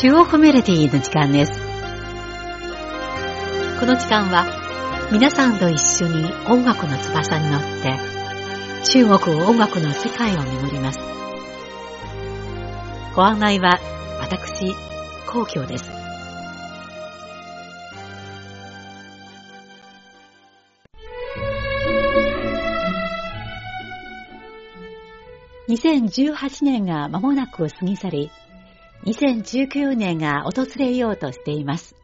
中央コミュニティの時間です。この時間は皆さんと一緒に音楽の翼に乗って中国音楽の世界を巡ります。ご案内は私、皇居です。2018年が間もなく過ぎ去り、2019年が訪れようとしています。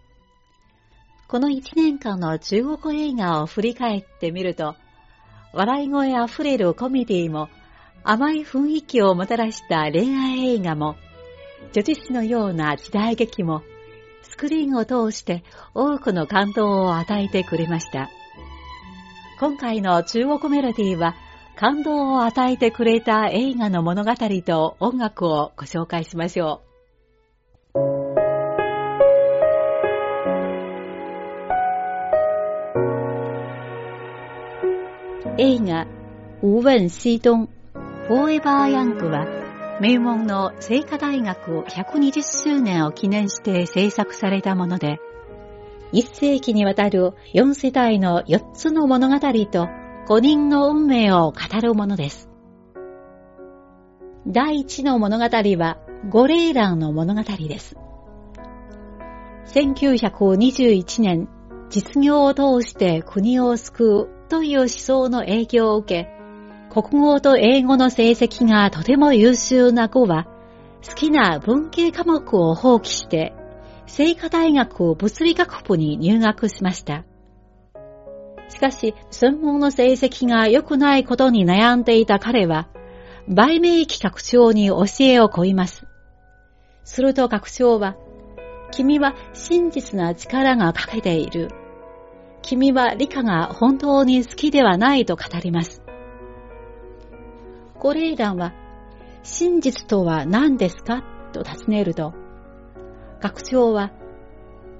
この1年間の中国映画を振り返ってみると、笑い声あふれるコメディも、甘い雰囲気をもたらした恋愛映画も、女子誌のような時代劇も、スクリーンを通して多くの感動を与えてくれました。今回の中国メロディーは、感動を与えてくれた映画の物語と音楽をご紹介しましょう。映画、无問西東、フォーエバーヤングは、名門の聖火大学120周年を記念して制作されたもので、一世紀にわたる4世代の4つの物語と5人の運命を語るものです。第1の物語は、ゴレーランの物語です。1921年、実業を通して国を救うという思想の影響を受け、国語と英語の成績がとても優秀な子は、好きな文系科目を放棄して、聖火大学物理学部に入学しました。しかし、専門の成績が良くないことに悩んでいた彼は、売名企画長に教えを請います。すると学長は、君は真実な力が欠けている。君は理科が本当に好きではないと語ります。ゴレイランは、真実とは何ですかと尋ねると、学長は、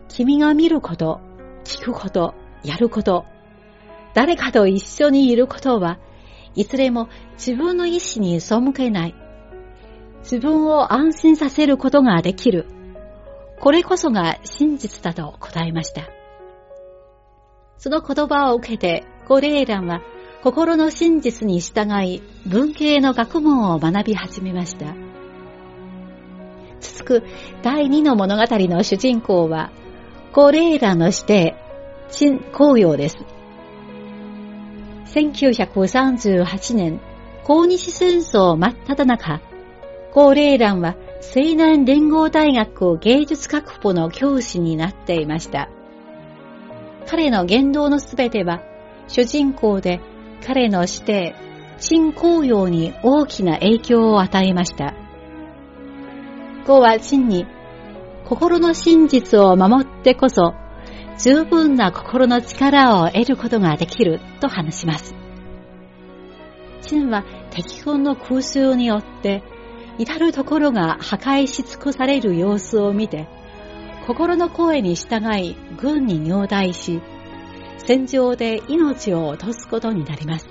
君が見ること、聞くこと、やること、誰かと一緒にいることは、いずれも自分の意志に背けない。自分を安心させることができる。これこそが真実だと答えました。その言葉を受けて、ゴレーランは心の真実に従い、文系の学問を学び始めました。続く第二の物語の主人公は、ゴレーランの師弟、陳紅葉です。1938年、抗日戦争真っ只中、ゴレーランは西南連合大学芸術学部の教師になっていました。彼の言動のすべては、主人公で彼の師弟、陳紅葉に大きな影響を与えました。ゴは陳に、心の真実を守ってこそ、十分な心の力を得ることができると話します。陳は敵軍の空襲によって、至るところが破壊し尽くされる様子を見て、心の声に従い軍に入隊し、戦場で命を落とすことになります。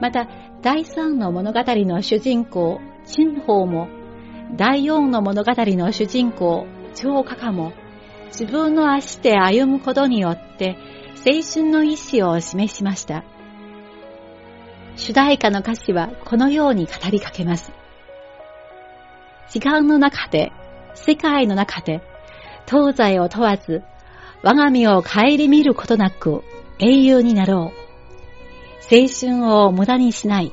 また、第3の物語の主人公、陳宝も、第4の物語の主人公、張カカも、自分の足で歩むことによって、青春の意志を示しました。主題歌の歌詞はこのように語りかけます。時間の中で世界の中で、東西を問わず、我が身を顧みることなく英雄になろう。青春を無駄にしない。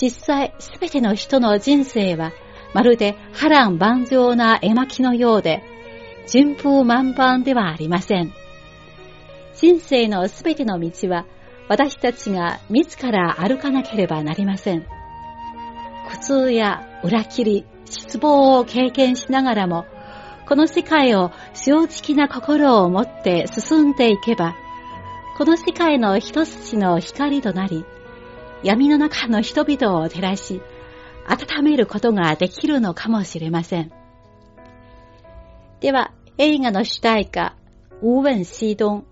実際、すべての人の人生は、まるで波乱万丈な絵巻のようで、順風満帆ではありません。人生のすべての道は、私たちが自ら歩かなければなりません。苦痛や裏切り、失望を経験しながらも、この世界を正直な心を持って進んでいけば、この世界の一筋の光となり、闇の中の人々を照らし、温めることができるのかもしれません。では、映画の主題歌、ウーウェン・シードン、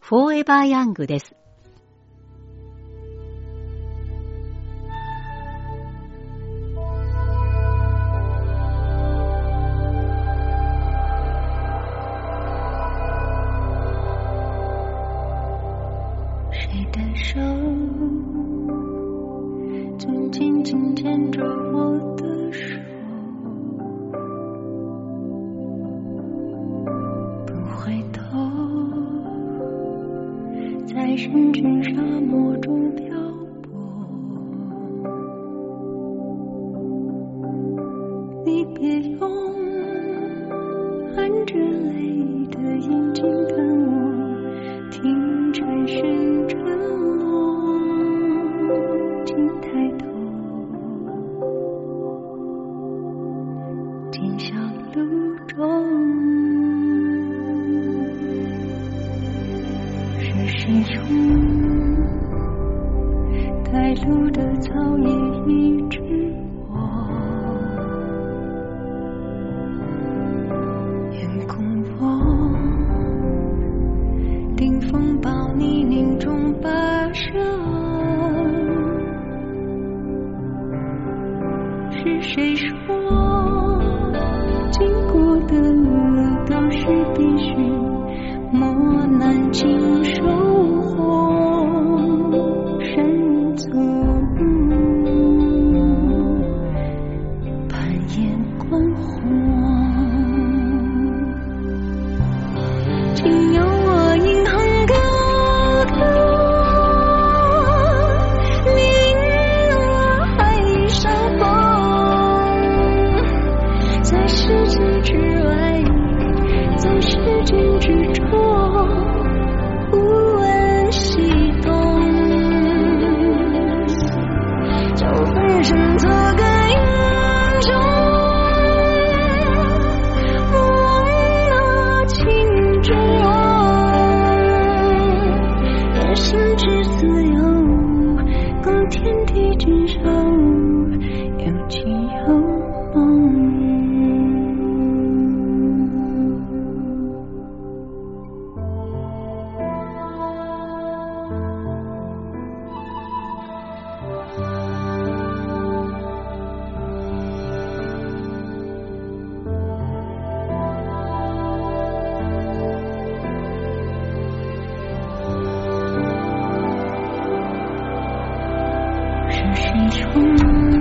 フォーエバー・ヤングです。是谁说？经过的路都是必须磨难经收中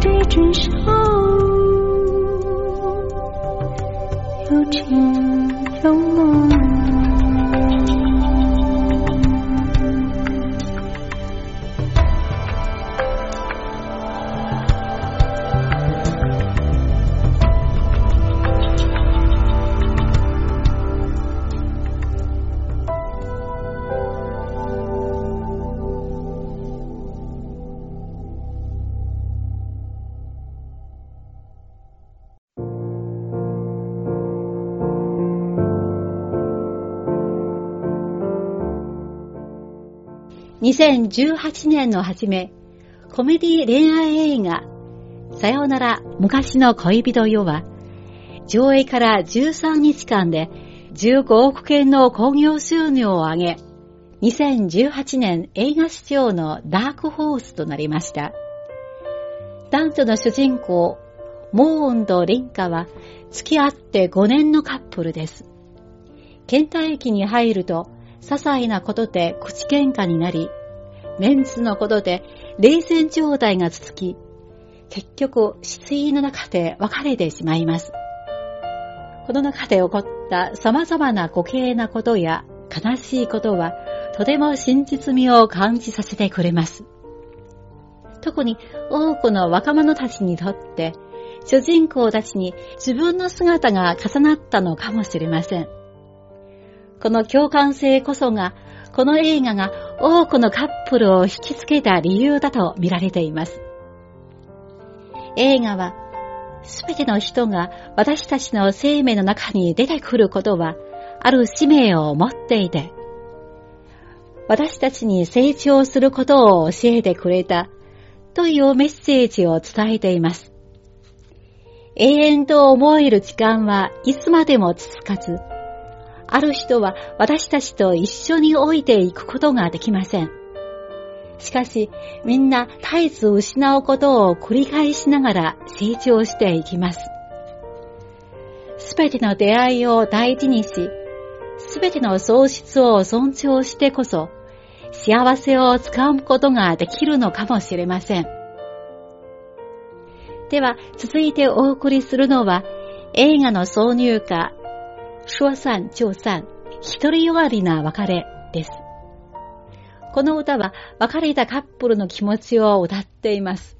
共天地之手，有情2018年の初め、コメディ恋愛映画、さよなら昔の恋人よは、上映から13日間で15億円の興行収入を上げ、2018年映画史上のダークホースとなりました。男女の主人公、モーンとリンカは付き合って5年のカップルです。倦怠期に入ると些細なことで口喧嘩になり、メンツのことで冷戦状態が続き、結局、失意の中で別れてしまいます。この中で起こった様々な滑稽なことや悲しいことは、とても真実味を感じさせてくれます。特に多くの若者たちにとって、主人公たちに自分の姿が重なったのかもしれません。この共感性こそが、この映画が多くのカップルを引きつけた理由だと見られています。映画は、すべての人が私たちの生命の中に出てくることは、ある使命を持っていて、私たちに成長することを教えてくれたというメッセージを伝えています。永遠と思える時間はいつまでも続かず、ある人は私たちと一緒に置いていくことができません。しかし、みんな絶えず失うことを繰り返しながら成長していきます。すべての出会いを大事にし、すべての喪失を尊重してこそ、幸せをつかむことができるのかもしれません。では、続いてお送りするのは、映画の挿入歌、说散就散、一人弱りな別れです。この歌は別れたカップルの気持ちを歌っています。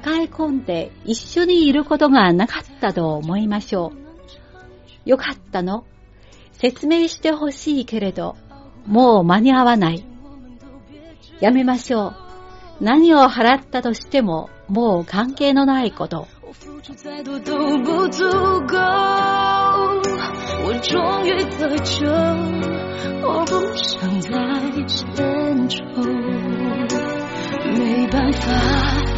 抱え込んで一緒にいることがなかったと思いましょう。よかったの説明してほしいけれど、もう間に合わない。やめましょう。何を払ったとしても、もう関係のないこと。没办法，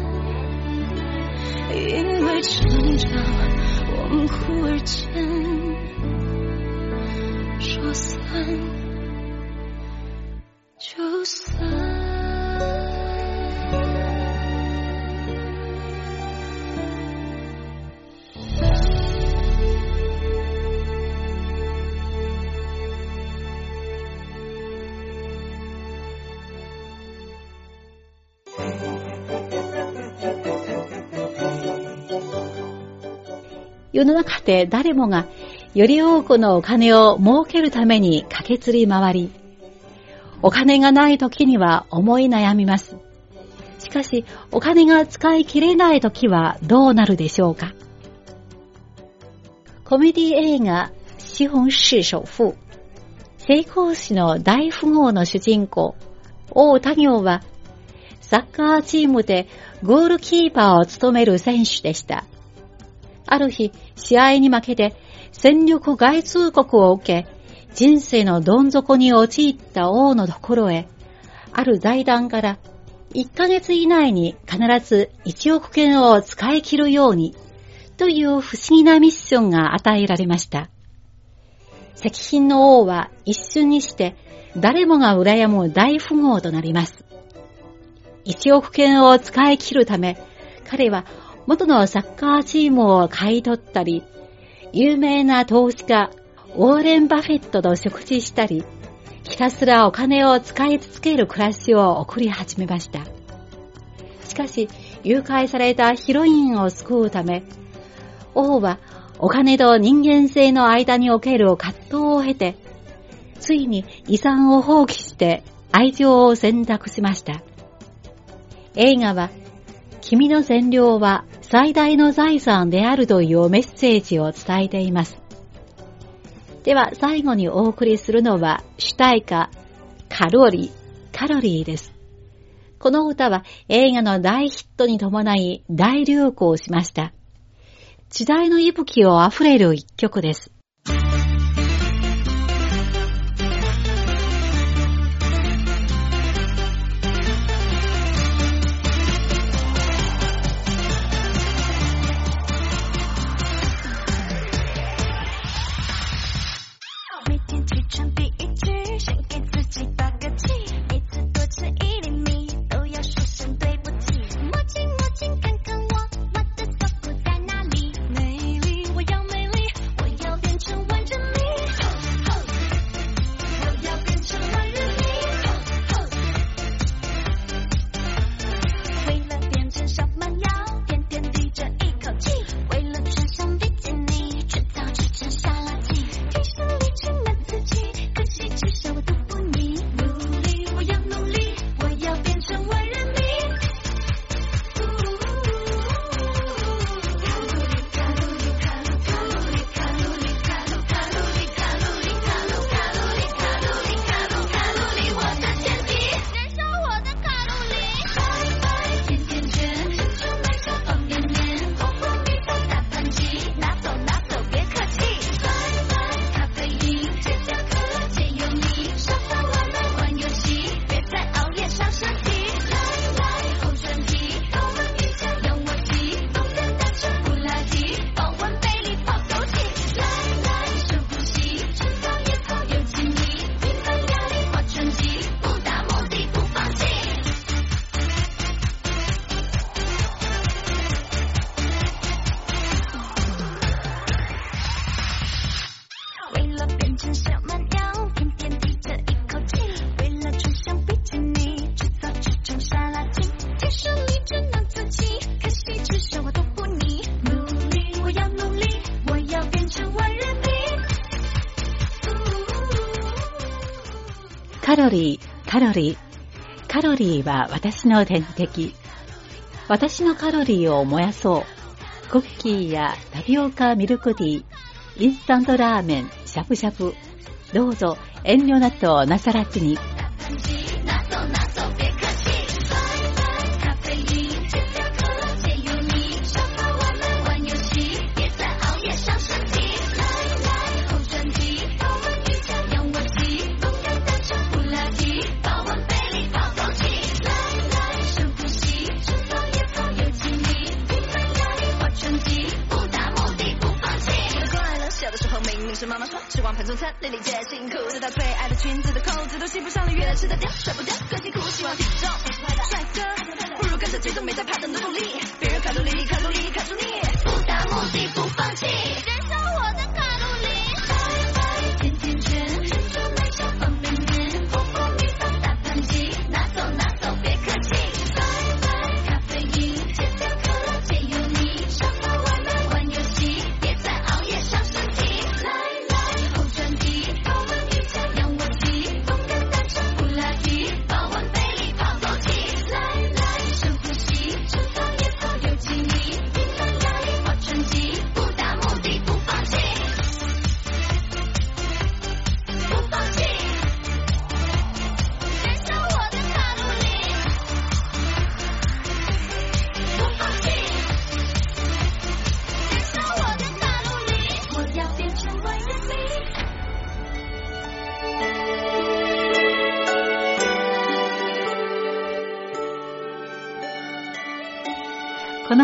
因为成长我们忽而间说散就散。世の中で誰もがより多くのお金を儲けるために駆けつり回り、お金がない時には思い悩みます。しかし、お金が使い切れない時はどうなるでしょうか？コメディ映画、資本市首富、成功史の大富豪の主人公、王多行は、サッカーチームでゴールキーパーを務める選手でした。ある日、試合に負けて戦力外通告を受け、人生のどん底に陥った王のところへ、ある財団から1ヶ月以内に必ず1億円を使い切るように、という不思議なミッションが与えられました。石品の王は一瞬にして誰もが羨む大富豪となります。1億円を使い切るため、彼は元のサッカーチームを買い取ったり、有名な投資家、ウォーレン・バフェットと食事したり、ひたすらお金を使い続ける暮らしを送り始めました。しかし、誘拐されたヒロインを救うため、王はお金と人間性の間における葛藤を経て、ついに遺産を放棄して愛情を選択しました。映画は、君の善良は最大の財産であるというメッセージを伝えています。では最後にお送りするのは主題歌カロリー、カロリーです。この歌は映画の大ヒットに伴い大流行しました。時代の息吹を溢れる一曲です。カロリー、カロリー。カロリーは私の天敵。私のカロリーを燃やそう。クッキーやタピオカミルクティー、インスタントラーメン、しゃぶしゃぶ。どうぞ遠慮なくなさらずに。妈妈说，吃光盘中餐，粒粒皆辛苦，直到最爱的裙子的扣子都系不上了，越来吃得掉，甩不掉，更辛苦，希望体重帅哥，不如跟着节奏，没在怕的努力，别人卡路里，卡路里，卡住你，不达目的不放弃，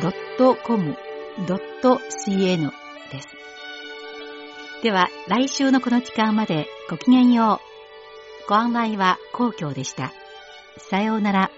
.com.cn です。では、来週のこの時間までごきげんよう。ご案内は皇居でした。さようなら。